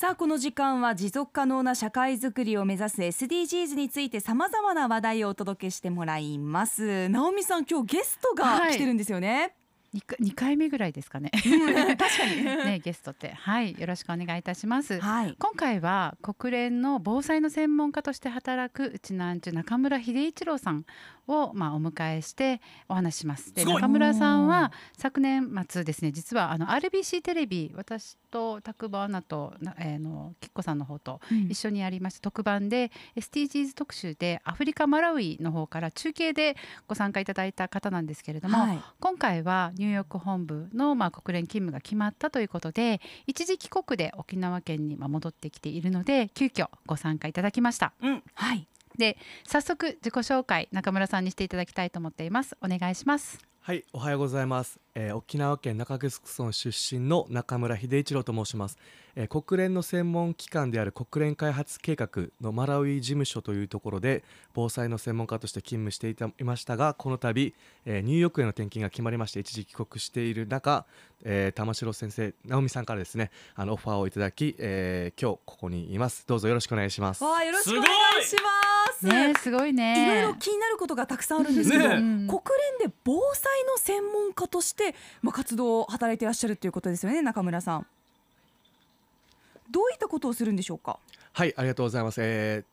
さあこの時間は持続可能な社会づくりを目指す SDGs についてさまざまな話題をお届けしてもらいます。直美さん今日ゲストが来てるんですよね、はい二回目ぐらいですかね。確かに。ねゲストって。はい。よろしくお願いいたします。はい、今回は国連の防災の専門家として働くうちなんちゅ中村秀一郎さんをまあお迎えしてお話します。で中村さんは昨年末ですね実はあの RBC テレビ私と拓馬アナとえー、のきっこさんの方と一緒にやりました、うん、特番で SDGs 特集でアフリカマラウイの方から中継でご参加いただいた方なんですけれども、はい、今回はニューヨーク本部のまあ国連勤務が決まったということで一時帰国で沖縄県にまあ戻ってきているので急遽ご参加いただきました。うん。はい。で早速自己紹介中村さんにしていただきたいと思っています。お願いしますはい、おはようございます、えー沖縄県中城村出身の中村秀一郎と申します、えー国連の専門機関である国連開発計画のマラウイ事務所というところで防災の専門家として勤務していたいましたがこの度、えーニューヨークへの転勤が決まりまして一時帰国している中、えー玉城先生直美さんからですねあのオファーをいただき、えー今日ここにいます。どうぞよろしくお願いします。わあよろしくお願いします。ねすごいね。いろいろ気になることがたくさんあるんですけど、ね。うん。国連で防災の専門家として、まあ、活動を働いていらっしゃるということですよね中村さん。どういったことをするんでしょうか？はい、ありがとうございます。えー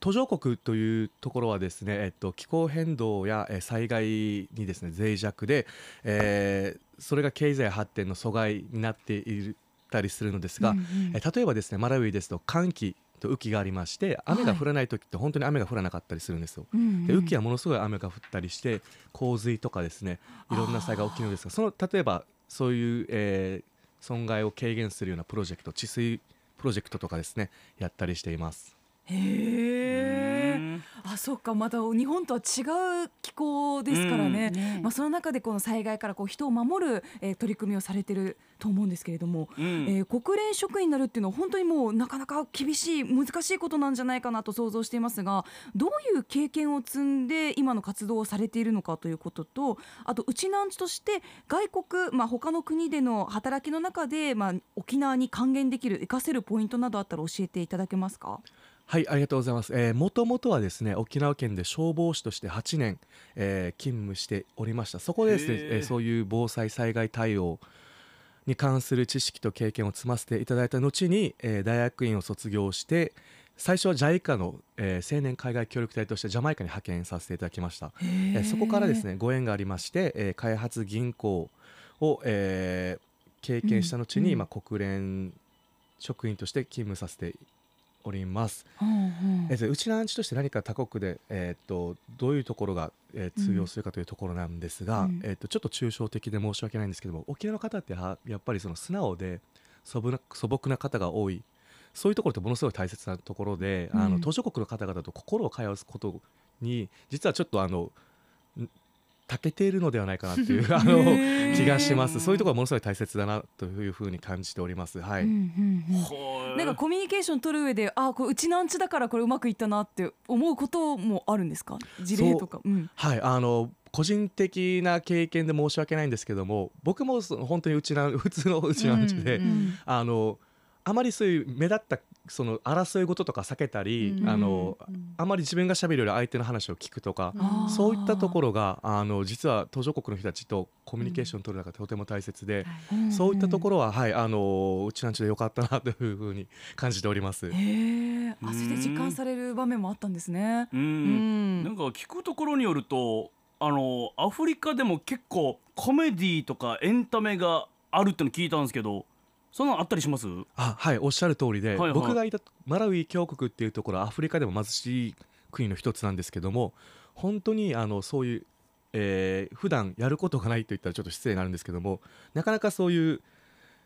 途上国というところはですね、えっと、気候変動やえー災害にですね脆弱で、えーそれが経済発展の阻害になっていたりするのですが、うんうん。えー例えばですねマラウイですと寒気と雨季がありまして雨が降らない時って本当に雨が降らなかったりするんですよ。うんうんで雨季はものすごい雨が降ったりして洪水とかですねいろんな災害が起きるのですがその例えばそういう、えー損害を軽減するようなプロジェクト治水プロジェクトとかですねやったりしています。へえあそっかまた日本とは違う気候ですからね、うんね。まあ、その中でこの災害からこう人を守る、えー取り組みをされてると思うんですけれども、うん。えー国連職員になるっていうのは本当にもうなかなか厳しい難しいことなんじゃないかなと想像していますがどういう経験を積んで今の活動をされているのかということとあとうちなんちとして外国、まあ、他の国での働きの中で、まあ、沖縄に還元できる活かせるポイントなどあったら教えていただけますか？はい、ありがとうございます。えー、もともとはですね、沖縄県で消防士として8年、えー勤務しておりました。そこでですねえーそういう防災災害対応に関する知識と経験を積ませていただいた後に、えー大学院を卒業して、最初は JICA の、えー青年海外協力隊としてジャマイカに派遣させていただきました。えーそこからですねご縁がありまして、えー開発銀行を、えー経験した後に、うんうんまあ、国連職員として勤務させております。うんうん。えーとうちのアンチとして何か他国で、えー、とどういうところが、えー通用するかというところなんですが、うん。えー、とちょっと抽象的で申し訳ないんですけども沖縄の方ってはやっぱりその素直で素朴な方が多い。そういうところってものすごい大切なところで、あうん。の途上国の方々と心を通わすことに実はちょっとあのん長けているのではないかなっていう あの気がします。そういうところはものすごい大切だなというふうに感じております。はい、うんうんうん。ほなんかコミュニケーション取る上であこれうちなんちだからこれうまくいったなって思うこともあるんですか？事例とか。う。ん。はい、あの個人的な経験で申し訳ないんですけども僕もその本当にうちな普通のうちなんちで、うんうん。あのあまりそういう目立ったその争い事とか避けたり、うん。あのうん。あまり自分がしゃべるより相手の話を聞くとか、あー。そういったところがあの実は途上国の人たちとコミュニケーションを取る中でとても大切で、はい。そういったところは、はい、あのうちなんちでよかったなというふうに感じております。へえあそれで実感される場面もあったんですね。ううんん。なんか聞くところによるとあのアフリカでも結構コメディとかエンタメがあるっての聞いたんですけどそんなのあったりします？あはいおっしゃる通りで、はいはい。僕がいたマラウイ共和国っていうところはアフリカでも貧しい国の一つなんですけども本当にあのそういう、えー普段やることがないと言ったらちょっと失礼になるんですけどもなかなかそういう、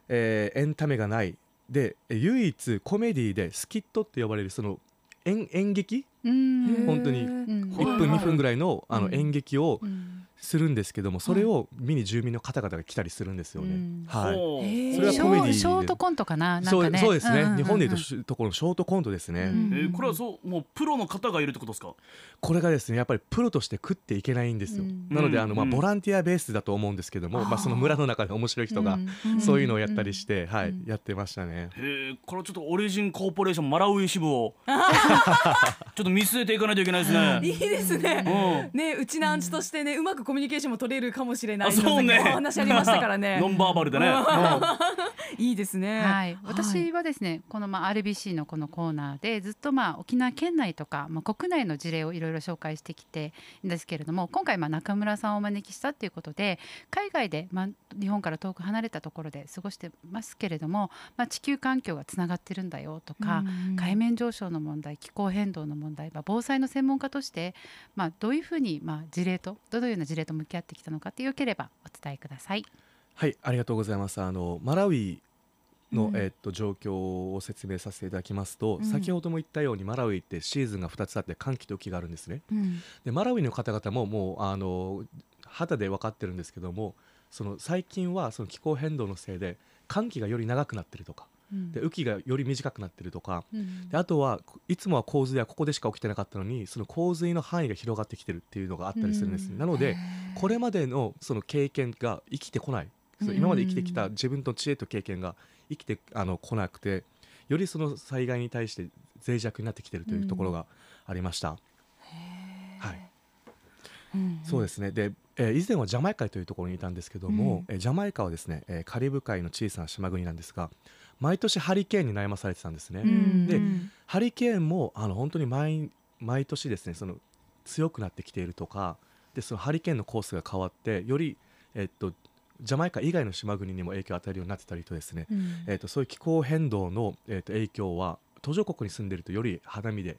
えーエンタメがないでえ唯一コメディでスキットって呼ばれるその演演劇？うん。本当にうん1分2分ぐらいのあのうん。演劇をうんするんですけどもそれを見に住民の方々が来たりするんですよね。うん。はい。それはシコメディで。ョーショートコントかな？なんそうかねそうですね、んんんん。日本でいうところのショートコントですね、うん。えーこれはそうもうプロの方がいるってことですか？これがですねやっぱりプロとして食っていけないんですよ、うん。なのであの、まあ、うん。ボランティアベースだと思うんですけども、まあ、その村の中で面白い人がうんそういうのをやったりして、はい、うんやってましたね。へえこれはちょっとオリジンコーポレーションマラウイ支部を。ちょっと見据えていかないといけないですね。いいですね。うん。ね、うちのアンチとしてね、うまくコミュニケーションも取れるかもしれない。あそうね。お話ありましたからね。ノ。ンバーバルでね、いいですね。はい、私はですね、このまあ RBC のこのコーナーでずっとまあ沖縄県内とか、まあ、国内の事例をいろいろ紹介してきてんですけれども今回まあ中村さんをお招きしたということで海外で、まあ、日本から遠く離れたところで過ごしてますけれども、まあ、地球環境がつながってるんだよとか、うん海面上昇の問題気候変動の問題、まあ、防災の専門家として、まあ、どういうふうにまあ事例とどのような事例と向き合ってきたのかってよければお伝えください。はい、ありがとうございます。あのマラウイの、うんえっと状況を説明させていただきますと、うん先ほども言ったようにマラウイってシーズンが2つあって寒気と雨季があるんですね。うんでマラウイの方々ももうあの肌で分かってるんですけども、その最近はその気候変動のせいで寒気がより長くなってるとか、うんで雨季がより短くなってるとか。うん。であとはいつもは洪水はここでしか起きてなかったのにその洪水の範囲が広がってきてるっていうのがあったりするんです、うん。なのでこれまでのその経験が生きてこない、今まで生きてきた自分の知恵と経験が生きてあの来なくてよりその災害に対して脆弱になってきてるというところがありました、はい、うん。そうですね。で、えー以前はジャマイカというところにいたんですけども、えージャマイカはですね、えーカリブ海の小さな島国なんですが毎年ハリケーンに悩まされてたんですね、うん。でうん。ハリケーンもあの本当に毎毎年ですねその強くなってきているとかでそのハリケーンのコースが変わってより、えっと、ジャマイカ以外の島国にも影響を与えるようになってたりとですね、うん。えっと、そういう気候変動の、えっと、影響は途上国に住んでいるとより肌身で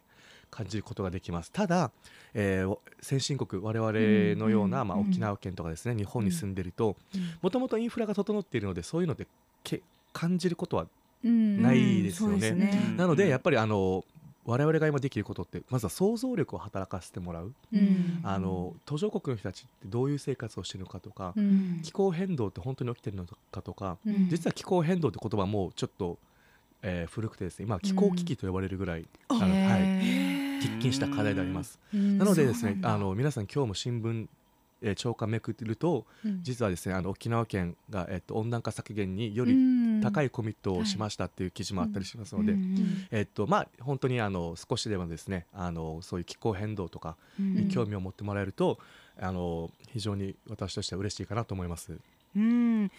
感じることができます。ただ、えー先進国我々のような、まあ、うんうん沖縄県とかですね日本に住んでいるともともとインフラが整っているのでそういうのでけ感じることはうんないですよねなのでやっぱりあの我々が今できることってまずは想像力を働かせてもらう、うん。あの途上国の人たちってどういう生活をしているのかとか、うん。気候変動って本当に起きてるのかとか、うん。実は気候変動って言葉もちょっと、えー古くてですね今は気候危機と呼ばれるぐらい、あのはい、へ喫緊した課題であります。ーうん。なのでですねあの皆さん今日も新聞えー朝刊めくってるとうん。実はですねあの沖縄県が、えっと温暖化削減により高いコミットをしましたっていう記事もあったりしますので、うんえっとまあ、本当にあの少しでもですねあのそういう気候変動とかうん。に興味を持ってもらえると、あの非常に私としては嬉しいかなと思います。うん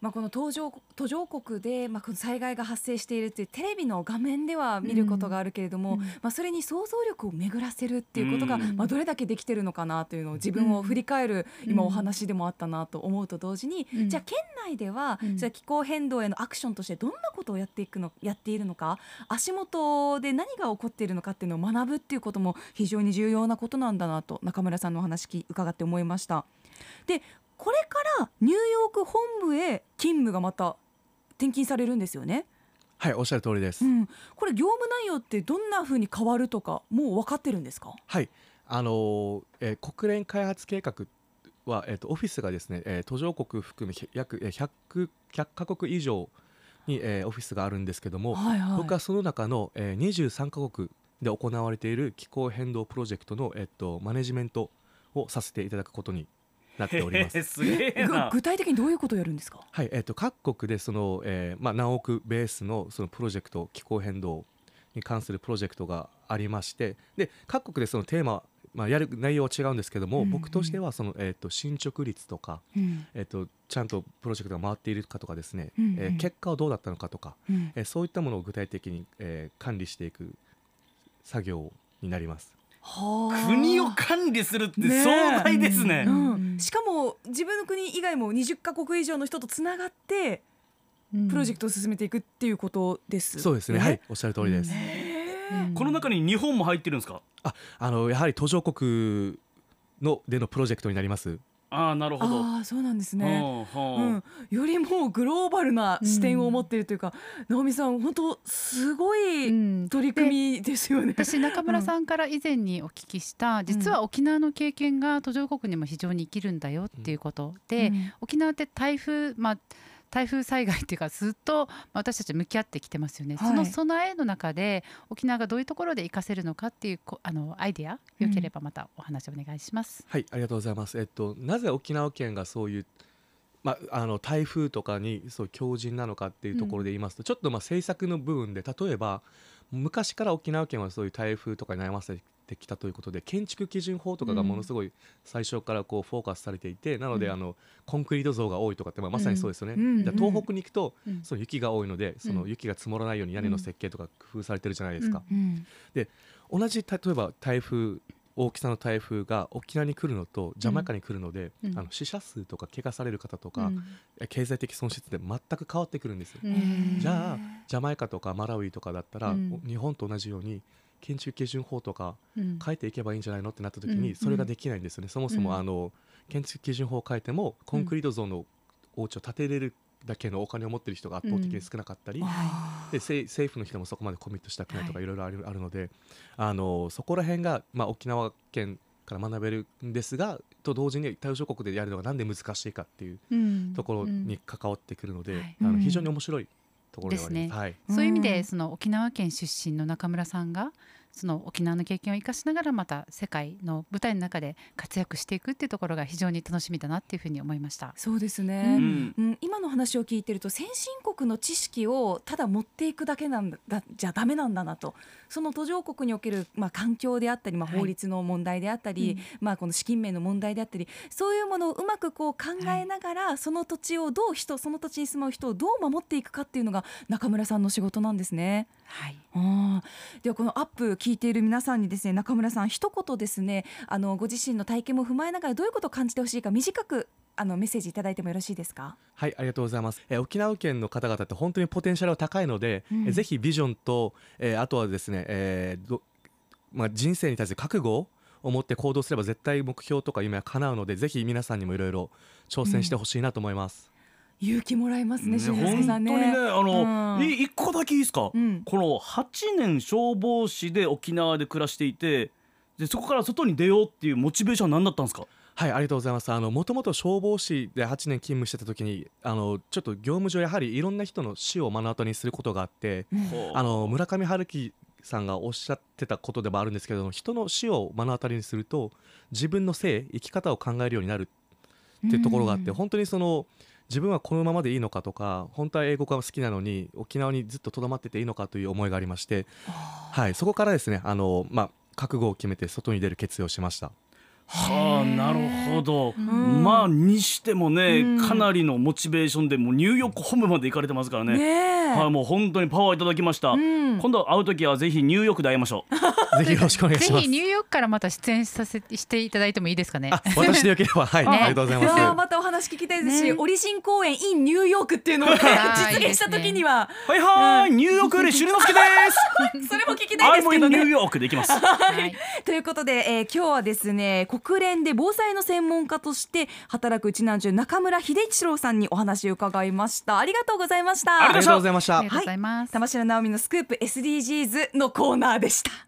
まあ、この途上途上国で、まあ、この災害が発生しているっていうテレビの画面では見ることがあるけれども、うん。まあ、それに想像力を巡らせるっていうことが、うん。まあ、どれだけできてるのかなというのを自分を振り返る、今うん。お話でもあったなと思うと同時に、うん。じゃあ県内では、うん。じゃあ気候変動へのアクションとしてどんなことをやっていくのやっているのか足元で何が起こっているのかっていうのを学ぶっていうことも非常に重要なことなんだなと中村さんのお話き伺って思いました。でこれからニューヨーク本部へ勤務がまた転勤されるんですよね。はいおっしゃる通りです。うん、これ業務内容ってどんな風に変わるとかもう分かってるんですか？はいあのーえー国連開発計画は、えー、とオフィスがですね、えー途上国含めひ約えー100 100カ国以上に、えーオフィスがあるんですけども、はいはい。僕はその中の、えー23カ国で行われている気候変動プロジェクトの、えっとマネジメントをさせていただくことになっております。すげえ具体的にどういうことをやるんですか？はい、えっと各国でその、えーまあ、何億ベースのそのプロジェクト気候変動に関するプロジェクトがありましてで各国でそのテーマ、まあ、やる内容は違うんですけども、うんうん僕としてはその、えっと進捗率とか、うん。えっとちゃんとプロジェクトが回っているかとかですね、うんうん。えー結果はどうだったのかとか、うん。えーそういったものを具体的に、えー管理していく作業になります。はあ国を管理するって壮大ですね。ううん。ん、しかも自分の国以外も20カ国以上の人とつながってプロジェクトを進めていくっていうことです、そうですね、はい、おっしゃる通りです。この中に日本も入ってるんですか？あのやはり途上国のでのプロジェクトになります。ああなるほど。ああそうなんですね。はあはあうん、よりもうグローバルな視点を持っているというか、直美さん本当すごういん取り組みですよね。私中村さんから以前にお聞きした、実は沖縄の経験が途上国にも非常に生きるんだよっていうことで、うん沖縄って台風まあ台風災害っていうかずっとまあ私たち向き合ってきてますよね、はいその備えの中で沖縄がどういうところで活かせるのかっていうこあのアイデアよければまたお話お願いします。はい、ありがとうございます。えっと、なぜ沖縄県がそういう、まあ、あの台風とかにそう強靭なのかっていうところで言いますと、ちょっとまあ政策の部分で例えば昔から沖縄県はそういう台風とかに悩ませてきたということで建築基準法とかがものすごい最初からこうフォーカスされていて、なのでうん。あのコンクリート像が多いとかって、まあ、まさにそうですよね。うん。東北に行くと、うん。その雪が多いのでその雪が積もらないように屋根の設計とか工夫されてるじゃないですか。うん。同じ例えば台風大きさの台風が沖縄に来るのとジャマイカに来るので、うん。あの死者数とか怪我される方とか、うん。経済的損失って全く変わってくるんですよ、うんじゃあジャマイカとかマラウイとかだったら、うん。日本と同じように建築基準法とかうん。変えていけばいいんじゃないのってなった時うんにそれができないんですよね、そもそも、うん。あの建築基準法を変えてもコンクリート像のお家を建てれるだけのお金を持ってる人が圧倒的に少なかったり、あで政政府の人もそこまでコミットしたくないとかはい。いろいろある,、のであのそこら辺が、まあ、沖縄県から学べるんですがと同時に対象国でやるのがなんで難しいかっていううん。ところに関わってくるので、はい。うん。あの非常に面白いところです。ですね。はい。そういう意味うん。でその沖縄県出身の中村さんがその沖縄の経験を生かしながらまた世界の舞台の中で活躍していくっていうところが非常に楽しみだなっていうふうに思いました。そうですうね。うんうん、今の話を聞いてると先進国の知識をただ持っていくだけなんだじゃダメなんだなとその途上国における、まあ、環境であったり、まあ、はい法律の問題であったり、うんまあ、この資金面の問題であったりそういうものをうまくこう考えながら、その土地をどう人その土地に住む人をどう守っていくかっていうのが中村さんの仕事なんですね。はい、あーではこのアップ聞いている皆さんにですね中村さん一言ですねあのご自身の体験も踏まえながらどういうことを感じてほしいか短くあのメッセージいただいてもよろしいですか？はい、ありがとうございます。えー沖縄県の方々って本当にポテンシャルが高いので、うんえーぜひビジョンと、えーあとはですね、えーどまあ、人生に対する覚悟を持って行動すれば絶対目標とか夢は叶うので、ぜひ皆さんにもいろいろ挑戦してほしいなと思います。勇気もらえますね、ね本当にねあの、うん。い一個だけいいですか、うん。この8年消防士で沖縄で暮らしていてでそこから外に出ようっていうモチベーションは何だったんですか？はい、ありがとうございます。あの、もともと消防士で8年勤務してた時に、あの、ちょっと業務上やはりいろんな人の死を目の当たりにすることがあって、あの村上春樹さんがおっしゃってたことでもあるんですけど人の死を目の当たりにすると自分の性生き方を考えるようになるっていうところがあって、うん。本当にその自分はこのままでいいのかとか本当は英語が好きなのに沖縄にずっととどまってていいのかという思いがありまして、はい、そこからですねあの、まあ、覚悟を決めて外に出る決意をしました。はあなるほど、ん。まあにしてもね、うん。かなりのモチベーションでもうニューヨーク本部まで行かれてますからね。はいもう本当にパワーいただきました、うん。今度会う時はぜひニューヨークで会いましょうぜひよろしくお願いしますぜひ。ニューヨークからまた出演させしていただいてもいいですかね。あ、私でよければ、はい、ねありがとうございます。またお話聞きたいですし、ねオリジン公演 in ニューヨークっていうのをねはい実現した時にははいはーい、ニューヨークよりしりのすけです それも聞きたいですけどね。もニューヨークで行きますはいということで、えー今日はですね国連で防災の専門家として働くうちなんじゅ中村秀一郎さんにお話を伺いましたありがとうございましたありがとうございましたありが。とうございます。玉城直美のスクープ SDGs のコーナーでした